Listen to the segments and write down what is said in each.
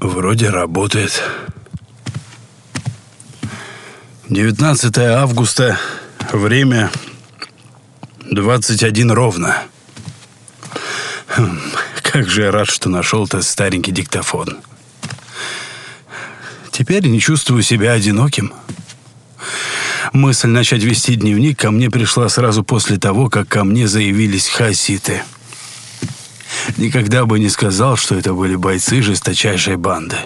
Вроде работает. 19 августа, время 21 ровно. Хм, как же я рад, что нашел этот старенький диктофон. Теперь не чувствую себя одиноким. Мысль начать вести дневник ко мне пришла сразу после того, как ко мне заявились хаситы. Никогда бы не сказал, что это были бойцы жесточайшей банды,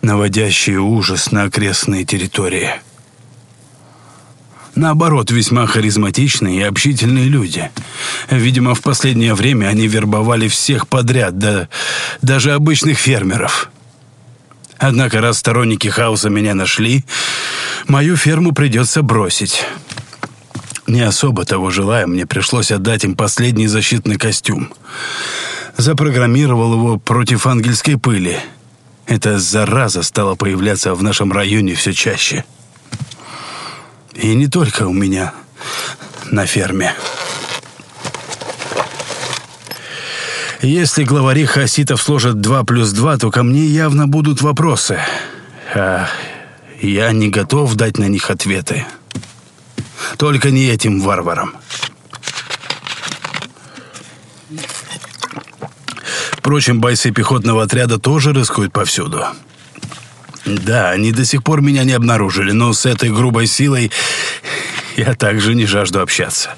наводящие ужас на окрестные территории. Наоборот, весьма харизматичные и общительные люди. Видимо, в последнее время они вербовали всех подряд, да даже обычных фермеров. Однако, раз сторонники хаоса меня нашли, мою ферму придется бросить. Не особо того желая, мне пришлось отдать им последний защитный костюм. Запрограммировал его против ангельской пыли. Эта зараза стала появляться в нашем районе все чаще. И не только у меня на ферме. Если главари хаситов сложат 2 плюс 2, то ко мне явно будут вопросы. А я не готов дать на них ответы. Только не этим варварам. Впрочем, бойцы пехотного отряда тоже рискуют повсюду. Да, они до сих пор меня не обнаружили, но с этой грубой силой я также не жажду общаться.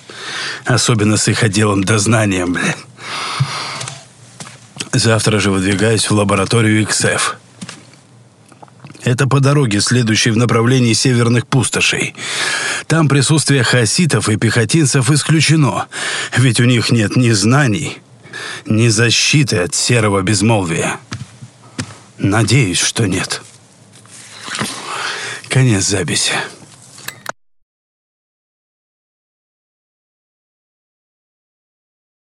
Особенно с их отделом дознанием, блин. Завтра же выдвигаюсь в лабораторию XF. Это по дороге, следующей в направлении северных пустошей. Там присутствие хаситов и пехотинцев исключено, ведь у них нет ни знаний, ни защиты от серого безмолвия. Надеюсь, что нет. Конец записи.